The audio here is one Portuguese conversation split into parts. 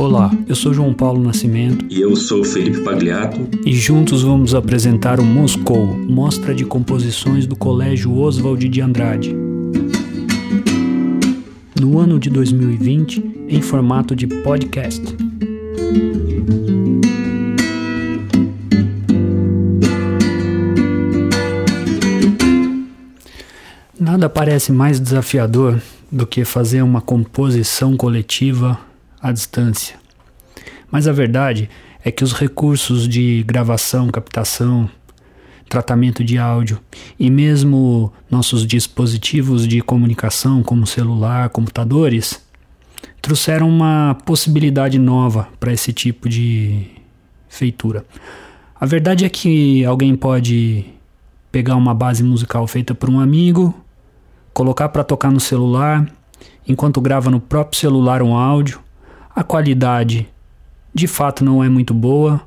Olá, eu sou João Paulo Nascimento. E eu sou Felipe Pagliato. E juntos vamos apresentar o Moscou, mostra de composições do Colégio Oswald de Andrade. No ano de 2020, em formato de podcast. Nada parece mais desafiador do que fazer uma composição coletiva à distância. Mas a verdade é que os recursos de gravação, captação, tratamento de áudio e mesmo nossos dispositivos de comunicação, como celular, computadores, trouxeram uma possibilidade nova para esse tipo de feitura. A verdade é que alguém pode pegar uma base musical feita por um amigo colocar para tocar no celular, enquanto grava no próprio celular um áudio. A qualidade de fato não é muito boa,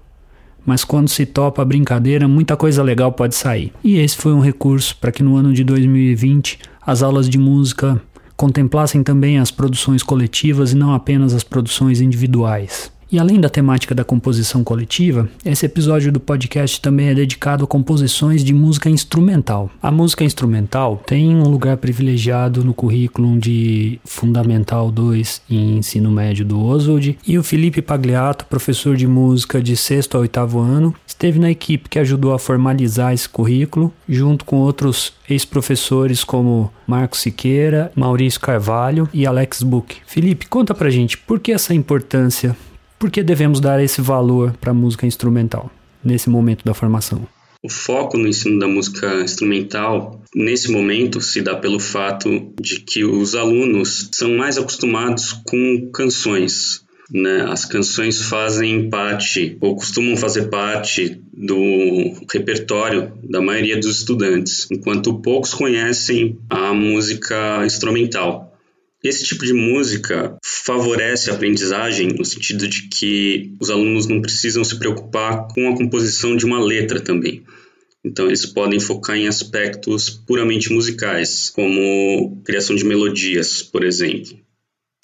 mas quando se topa a brincadeira, muita coisa legal pode sair. E esse foi um recurso para que no ano de 2020 as aulas de música contemplassem também as produções coletivas e não apenas as produções individuais. E além da temática da composição coletiva, esse episódio do podcast também é dedicado a composições de música instrumental. A música instrumental tem um lugar privilegiado no currículo de Fundamental 2 em ensino médio do Oswald, e o Felipe Pagliato, professor de música de sexto ao oitavo ano, esteve na equipe que ajudou a formalizar esse currículo, junto com outros ex-professores como Marcos Siqueira, Maurício Carvalho e Alex Book. Felipe, conta pra gente por que essa importância por que devemos dar esse valor para a música instrumental nesse momento da formação? O foco no ensino da música instrumental, nesse momento, se dá pelo fato de que os alunos são mais acostumados com canções. Né? As canções fazem parte, ou costumam fazer parte, do repertório da maioria dos estudantes, enquanto poucos conhecem a música instrumental. Esse tipo de música favorece a aprendizagem no sentido de que os alunos não precisam se preocupar com a composição de uma letra também. Então, eles podem focar em aspectos puramente musicais, como criação de melodias, por exemplo.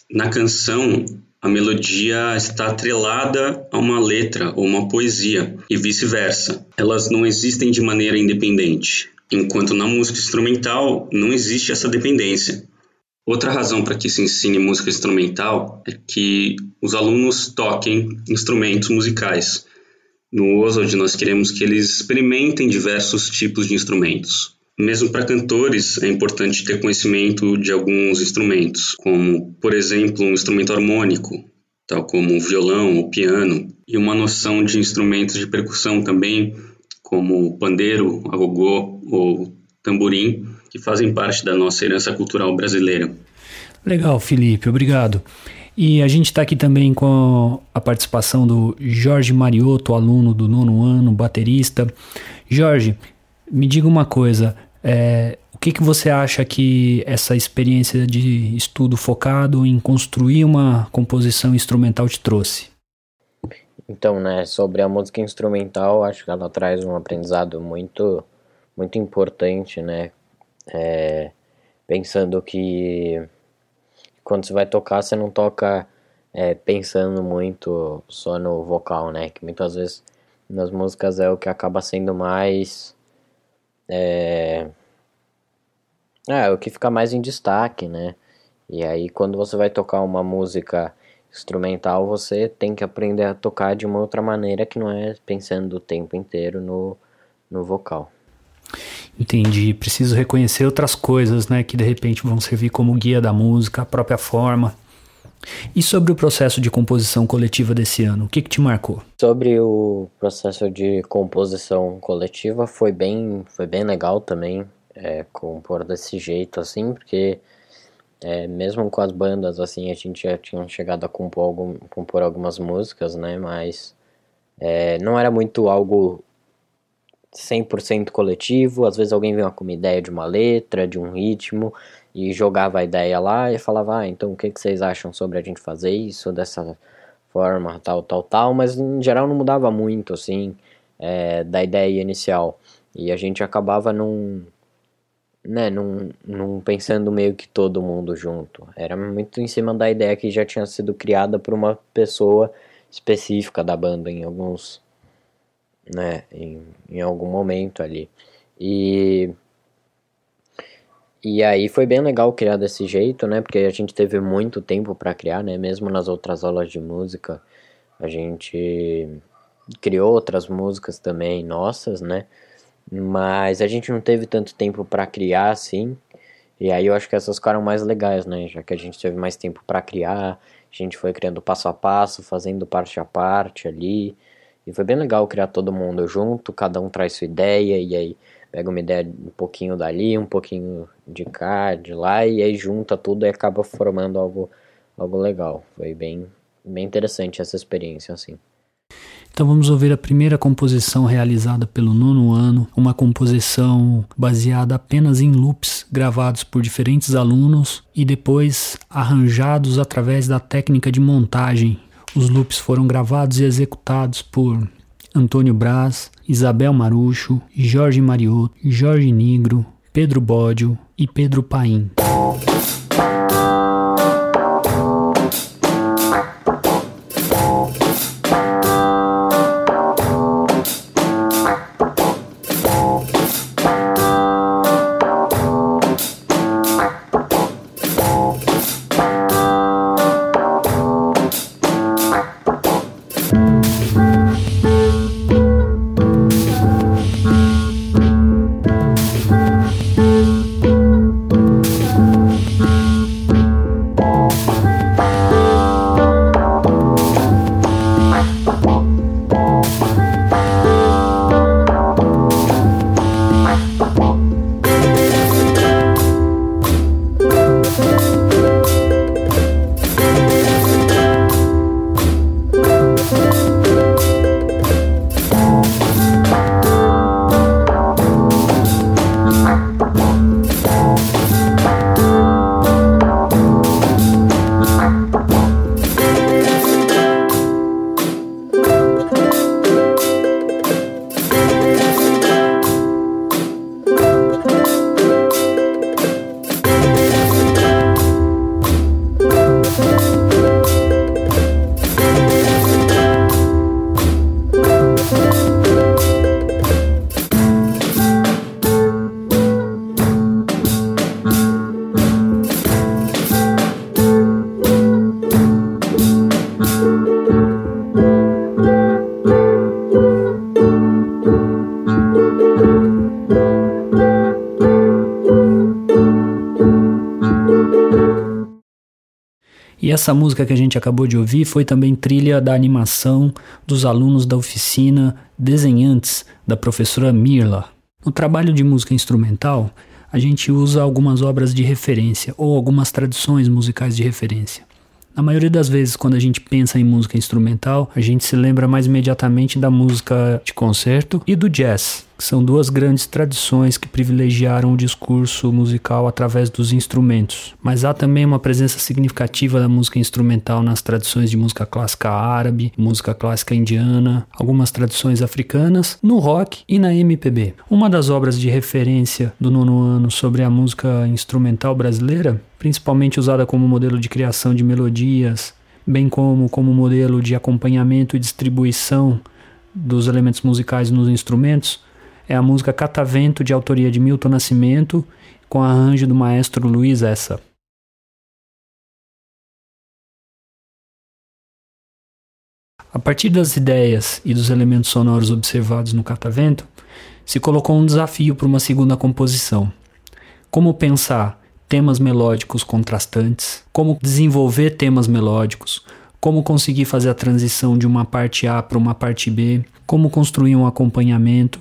Na canção, a melodia está atrelada a uma letra ou uma poesia, e vice-versa. Elas não existem de maneira independente, enquanto na música instrumental não existe essa dependência. Outra razão para que se ensine música instrumental é que os alunos toquem instrumentos musicais. No Oswald, nós queremos que eles experimentem diversos tipos de instrumentos. Mesmo para cantores, é importante ter conhecimento de alguns instrumentos, como, por exemplo, um instrumento harmônico, tal como o violão, o piano, e uma noção de instrumentos de percussão também, como pandeiro, agogô ou tamborim, que fazem parte da nossa herança cultural brasileira. Legal, Felipe, obrigado. E a gente está aqui também com a participação do Jorge Mariotto, aluno do nono ano, baterista. Jorge, me diga uma coisa, é, o que, que você acha que essa experiência de estudo focado em construir uma composição instrumental te trouxe? Então, né, sobre a música instrumental, acho que ela traz um aprendizado muito, muito importante, né, é, pensando que quando você vai tocar, você não toca é, pensando muito só no vocal, né? Que muitas vezes nas músicas é o que acaba sendo mais. É, é o que fica mais em destaque, né? E aí, quando você vai tocar uma música instrumental, você tem que aprender a tocar de uma outra maneira que não é pensando o tempo inteiro no, no vocal. Entendi. Preciso reconhecer outras coisas, né, que de repente vão servir como guia da música, a própria forma. E sobre o processo de composição coletiva desse ano, o que, que te marcou? Sobre o processo de composição coletiva, foi bem, foi bem legal também é, compor desse jeito, assim, porque é, mesmo com as bandas, assim, a gente já tinha chegado a compor, algum, compor algumas músicas, né, mas é, não era muito algo 100% coletivo, às vezes alguém vinha com uma ideia de uma letra, de um ritmo, e jogava a ideia lá e falava, ah, então o que, que vocês acham sobre a gente fazer isso dessa forma, tal, tal, tal, mas em geral não mudava muito, assim, é, da ideia inicial, e a gente acabava num, né, num, num pensando meio que todo mundo junto. Era muito em cima da ideia que já tinha sido criada por uma pessoa específica da banda em alguns, né, em, em algum momento ali. E e aí foi bem legal criar desse jeito, né? Porque a gente teve muito tempo para criar, né? Mesmo nas outras aulas de música, a gente criou outras músicas também nossas, né? Mas a gente não teve tanto tempo para criar assim. E aí eu acho que essas ficaram mais legais, né? Já que a gente teve mais tempo para criar, a gente foi criando passo a passo, fazendo parte a parte ali. E foi bem legal criar todo mundo junto, cada um traz sua ideia e aí pega uma ideia um pouquinho dali, um pouquinho de cá, de lá e aí junta tudo e acaba formando algo algo legal. Foi bem bem interessante essa experiência assim. Então vamos ouvir a primeira composição realizada pelo nono ano, uma composição baseada apenas em loops gravados por diferentes alunos e depois arranjados através da técnica de montagem. Os loops foram gravados e executados por Antônio Braz, Isabel Marucho, Jorge Mariotto, Jorge Nigro, Pedro Bódio e Pedro Paim. E essa música que a gente acabou de ouvir foi também trilha da animação dos alunos da oficina Desenhantes, da professora Mirla. No trabalho de música instrumental, a gente usa algumas obras de referência ou algumas tradições musicais de referência. Na maioria das vezes, quando a gente pensa em música instrumental, a gente se lembra mais imediatamente da música de concerto e do jazz, são duas grandes tradições que privilegiaram o discurso musical através dos instrumentos. Mas há também uma presença significativa da música instrumental nas tradições de música clássica árabe, música clássica indiana, algumas tradições africanas, no rock e na MPB. Uma das obras de referência do nono ano sobre a música instrumental brasileira principalmente usada como modelo de criação de melodias, bem como como modelo de acompanhamento e distribuição dos elementos musicais nos instrumentos, é a música Catavento de autoria de Milton Nascimento, com arranjo do maestro Luiz Essa. A partir das ideias e dos elementos sonoros observados no Catavento, se colocou um desafio para uma segunda composição. Como pensar temas melódicos contrastantes, como desenvolver temas melódicos, como conseguir fazer a transição de uma parte A para uma parte B, como construir um acompanhamento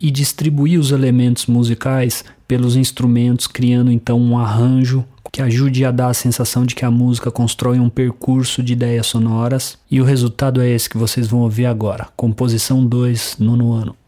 e distribuir os elementos musicais pelos instrumentos, criando então um arranjo que ajude a dar a sensação de que a música constrói um percurso de ideias sonoras. E o resultado é esse que vocês vão ouvir agora, composição 2, nono ano.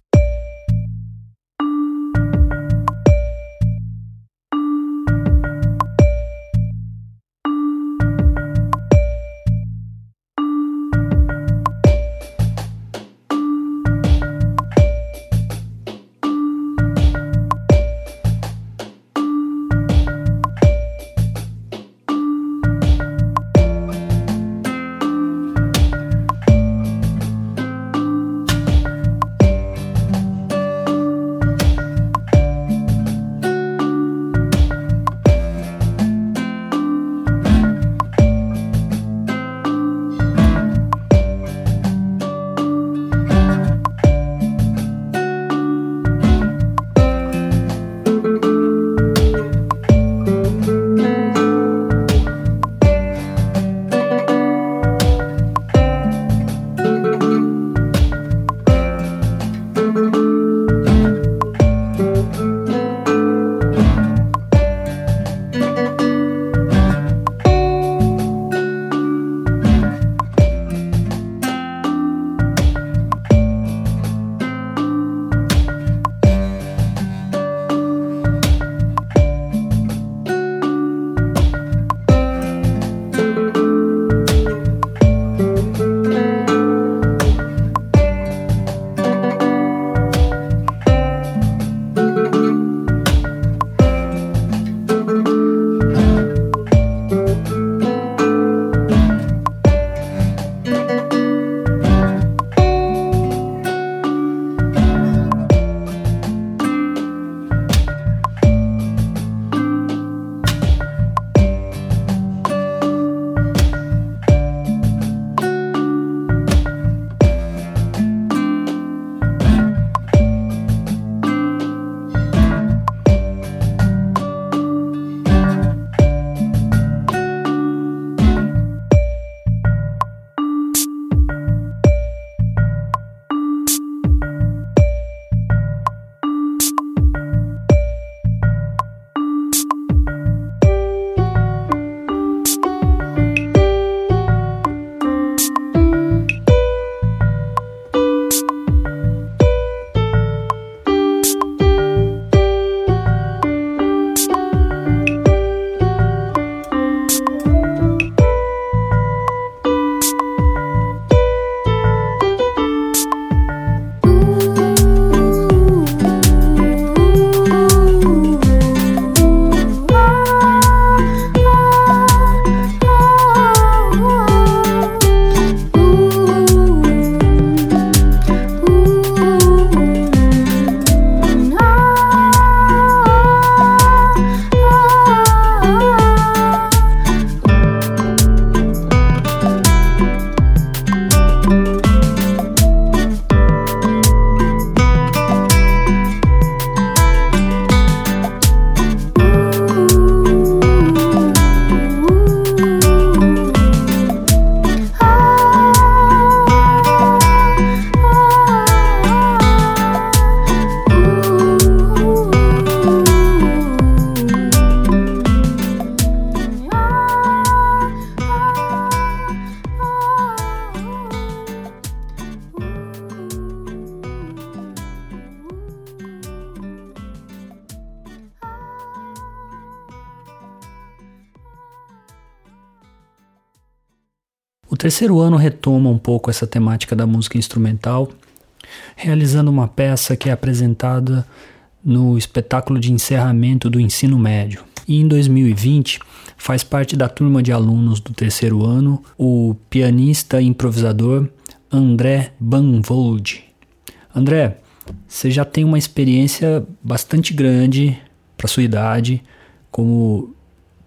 Terceiro ano retoma um pouco essa temática da música instrumental, realizando uma peça que é apresentada no espetáculo de encerramento do ensino médio. E em 2020 faz parte da turma de alunos do terceiro ano o pianista e improvisador André Banvold. André, você já tem uma experiência bastante grande para sua idade como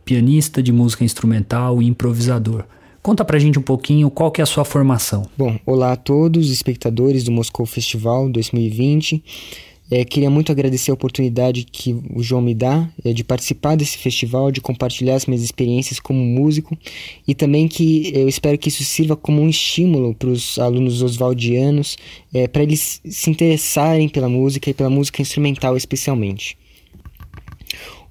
pianista de música instrumental e improvisador. Conta pra gente um pouquinho qual que é a sua formação. Bom, olá a todos, espectadores do Moscou Festival 2020. É, queria muito agradecer a oportunidade que o João me dá é, de participar desse festival, de compartilhar as minhas experiências como músico e também que eu espero que isso sirva como um estímulo para os alunos oswaldianos, é, para eles se interessarem pela música e pela música instrumental especialmente.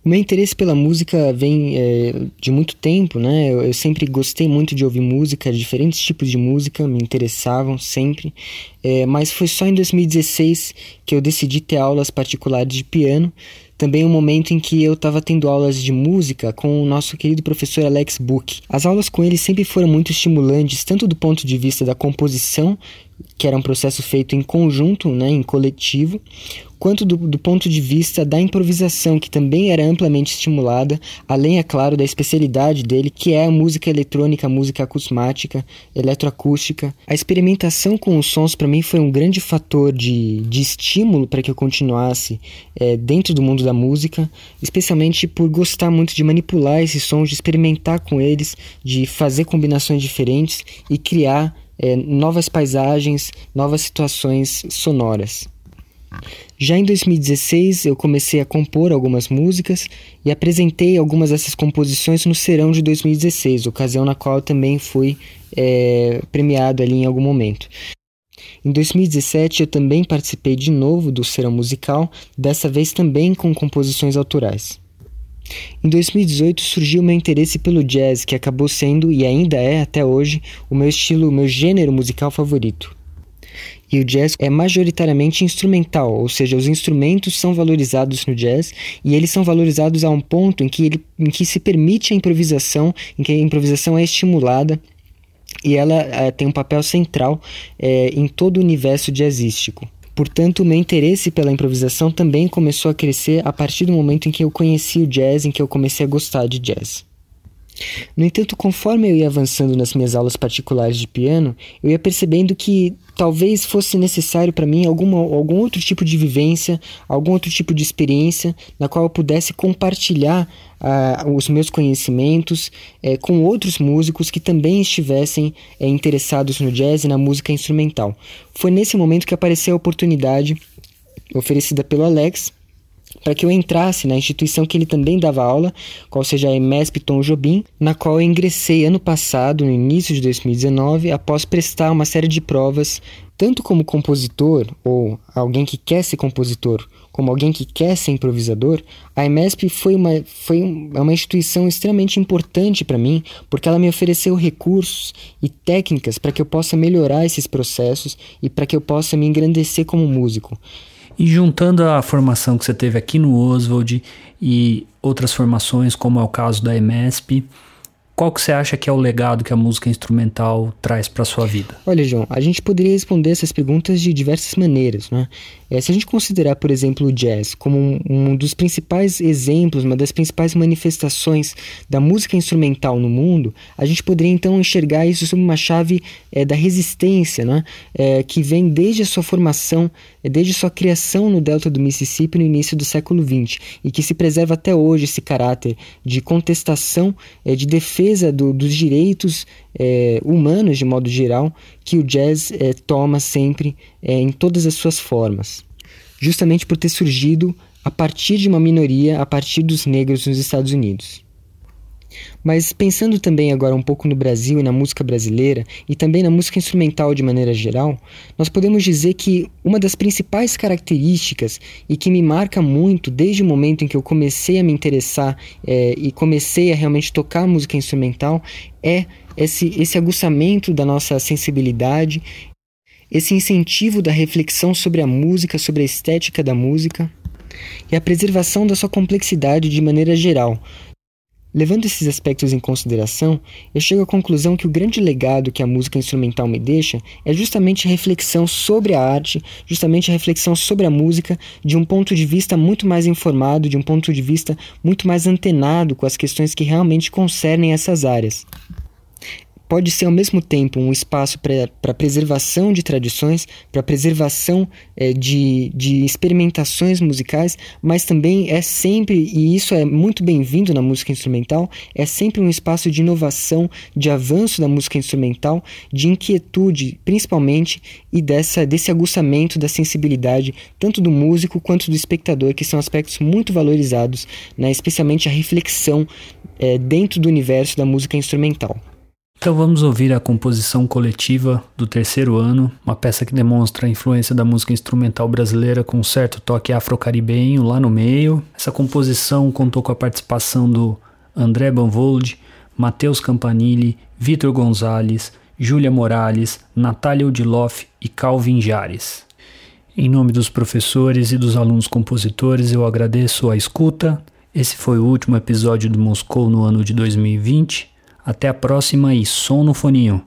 O meu interesse pela música vem é, de muito tempo, né? Eu, eu, sempre gostei muito de ouvir música, diferentes tipos de música me interessavam sempre, é, mas foi só em 2016 que eu decidi ter aulas particulares de piano. Também um momento em que eu estava tendo aulas de música com o nosso querido professor Alex Book. As aulas com ele sempre foram muito estimulantes, tanto do ponto de vista da composição, que era um processo feito em conjunto, né, em coletivo, quanto do, do, ponto de vista da improvisação, que também era amplamente estimulada, além, é claro, da especialidade dele, que é a música eletrônica, a música acusmática, eletroacústica. A experimentação com os sons, para mim, foi um grande fator de, de estímulo para que eu continuasse é, dentro do mundo da música, especialmente por gostar muito de manipular esses sons, de experimentar com eles, de fazer combinações diferentes e criar é, novas paisagens, novas situações sonoras. Já em 2016, eu comecei a compor algumas músicas e apresentei algumas dessas composições no Serão de 2016, ocasião na qual também fui é, premiado ali em algum momento. Em 2017, eu também participei de novo do Serão Musical, dessa vez também com composições autorais. Em 2018 surgiu meu interesse pelo jazz, que acabou sendo e ainda é até hoje o meu estilo, o meu gênero musical favorito. E o jazz é majoritariamente instrumental, ou seja, os instrumentos são valorizados no jazz e eles são valorizados a um ponto em que, ele, em que se permite a improvisação, em que a improvisação é estimulada e ela é, tem um papel central é, em todo o universo jazzístico. Portanto, o meu interesse pela improvisação também começou a crescer a partir do momento em que eu conheci o jazz, em que eu comecei a gostar de jazz. No entanto, conforme eu ia avançando nas minhas aulas particulares de piano, eu ia percebendo que talvez fosse necessário para mim alguma, algum outro tipo de vivência, algum outro tipo de experiência na qual eu pudesse compartilhar uh, os meus conhecimentos uh, com outros músicos que também estivessem uh, interessados no jazz e na música instrumental. Foi nesse momento que apareceu a oportunidade oferecida pelo Alex para que eu entrasse na instituição que ele também dava aula, qual seja a EMESP Tom Jobim, na qual eu ingressei ano passado, no início de 2019, após prestar uma série de provas, tanto como compositor ou alguém que quer ser compositor, como alguém que quer ser improvisador, a EMESP foi uma, foi é uma instituição extremamente importante para mim, porque ela me ofereceu recursos e técnicas para que eu possa melhorar esses processos e para que eu possa me engrandecer como músico. E juntando a formação que você teve aqui no Oswald e outras formações, como é o caso da EMESP, qual que você acha que é o legado que a música instrumental traz para sua vida? Olha, João, a gente poderia responder essas perguntas de diversas maneiras, né? É, se a gente considerar, por exemplo, o jazz como um, um, dos principais exemplos, uma das principais manifestações da música instrumental no mundo, a gente poderia então enxergar isso sob uma chave é, da resistência, né? É, que vem desde a sua formação, desde a sua criação no delta do Mississippi no início do século XX e que se preserva até hoje esse caráter de contestação, é, de defesa do, dos direitos é, humanos de modo geral que o jazz é, toma sempre é, em todas as suas formas, justamente por ter surgido a partir de uma minoria, a partir dos negros nos Estados Unidos. Mas pensando também agora um pouco no Brasil e na música brasileira, e também na música instrumental de maneira geral, nós podemos dizer que uma das principais características e que me marca muito desde o momento em que eu comecei a me interessar é, e comecei a realmente tocar música instrumental é esse, esse aguçamento da nossa sensibilidade, esse incentivo da reflexão sobre a música, sobre a estética da música e a preservação da sua complexidade de maneira geral, Levando esses aspectos em consideração, eu chego à conclusão que o grande legado que a música instrumental me deixa é justamente a reflexão sobre a arte, justamente a reflexão sobre a música de um ponto de vista muito mais informado, de um ponto de vista muito mais antenado com as questões que realmente concernem essas áreas pode ser ao mesmo tempo um espaço para preservação de tradições, para preservação é, de, de experimentações musicais, mas também é sempre, e isso é muito bem-vindo na música instrumental, é sempre um espaço de inovação, de avanço da música instrumental, de inquietude, principalmente, e dessa, desse aguçamento da sensibilidade, tanto do músico quanto do espectador, que são aspectos muito valorizados, né, especialmente a reflexão é, dentro do universo da música instrumental. Então vamos ouvir a composição coletiva do terceiro ano, uma peça que demonstra a influência da música instrumental brasileira com um certo toque afro-caribenho lá no meio. Essa composição contou com a participação do André Banvold, Matheus Campanile, Vitor Gonzalez, Júlia Morales, Natália Udiloff e Calvin Jares. Em nome dos professores e dos alunos compositores, eu agradeço a escuta. Esse foi o último episódio do Moscou no ano de 2020. Até a próxima e som no foninho.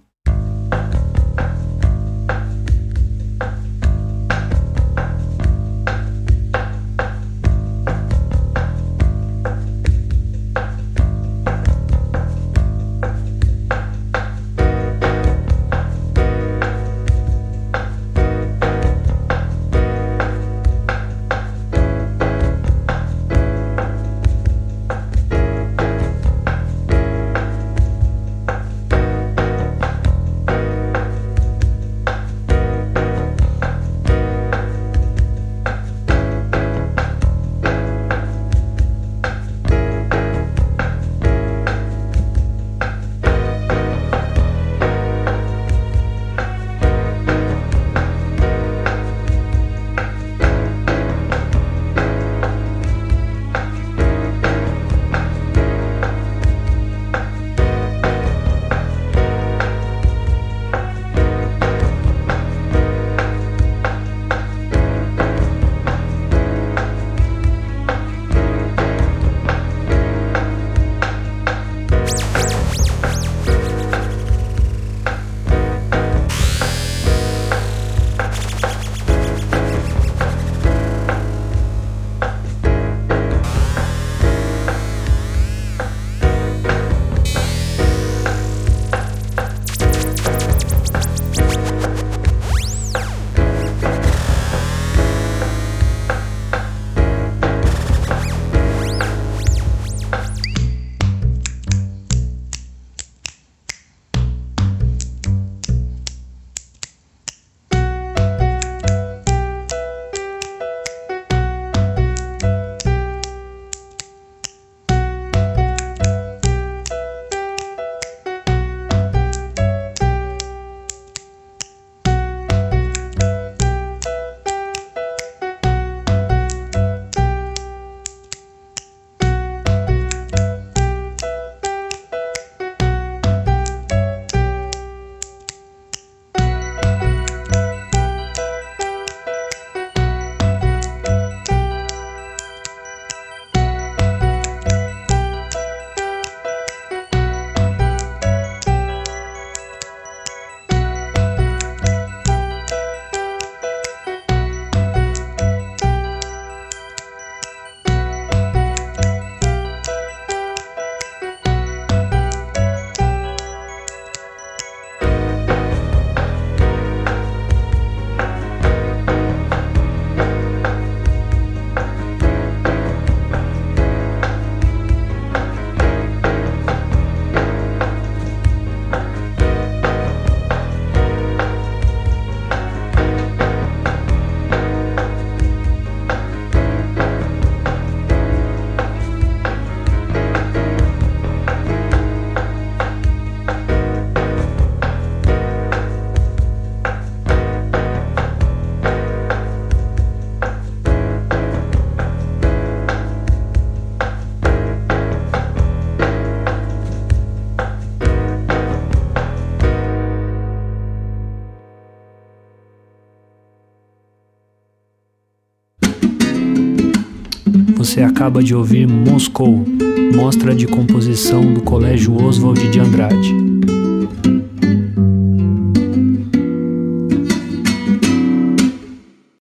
Acaba de ouvir Moscou, mostra de composição do Colégio Oswald de Andrade.